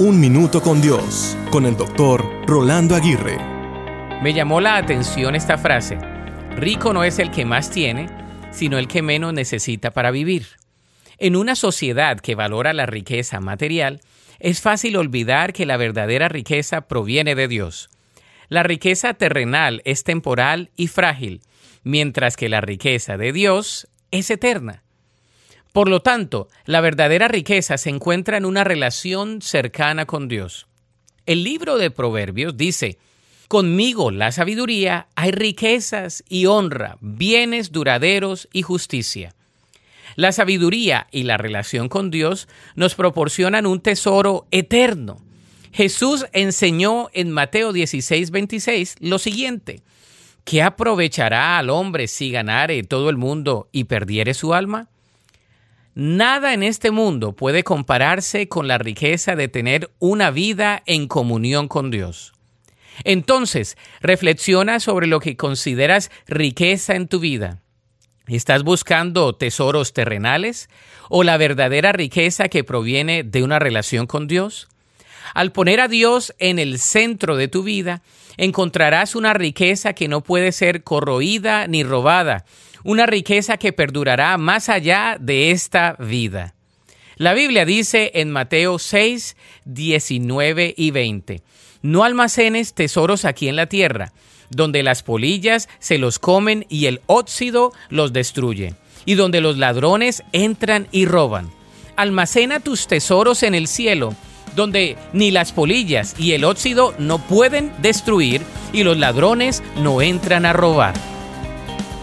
Un Minuto con Dios, con el doctor Rolando Aguirre. Me llamó la atención esta frase. Rico no es el que más tiene, sino el que menos necesita para vivir. En una sociedad que valora la riqueza material, es fácil olvidar que la verdadera riqueza proviene de Dios. La riqueza terrenal es temporal y frágil, mientras que la riqueza de Dios es eterna. Por lo tanto, la verdadera riqueza se encuentra en una relación cercana con Dios. El libro de Proverbios dice, Conmigo la sabiduría hay riquezas y honra, bienes duraderos y justicia. La sabiduría y la relación con Dios nos proporcionan un tesoro eterno. Jesús enseñó en Mateo 16, 26 lo siguiente, ¿qué aprovechará al hombre si ganare todo el mundo y perdiere su alma? Nada en este mundo puede compararse con la riqueza de tener una vida en comunión con Dios. Entonces, reflexiona sobre lo que consideras riqueza en tu vida. ¿Estás buscando tesoros terrenales o la verdadera riqueza que proviene de una relación con Dios? Al poner a Dios en el centro de tu vida, encontrarás una riqueza que no puede ser corroída ni robada, una riqueza que perdurará más allá de esta vida. La Biblia dice en Mateo 6, 19 y 20, No almacenes tesoros aquí en la tierra, donde las polillas se los comen y el óxido los destruye, y donde los ladrones entran y roban. Almacena tus tesoros en el cielo, donde ni las polillas y el óxido no pueden destruir y los ladrones no entran a robar.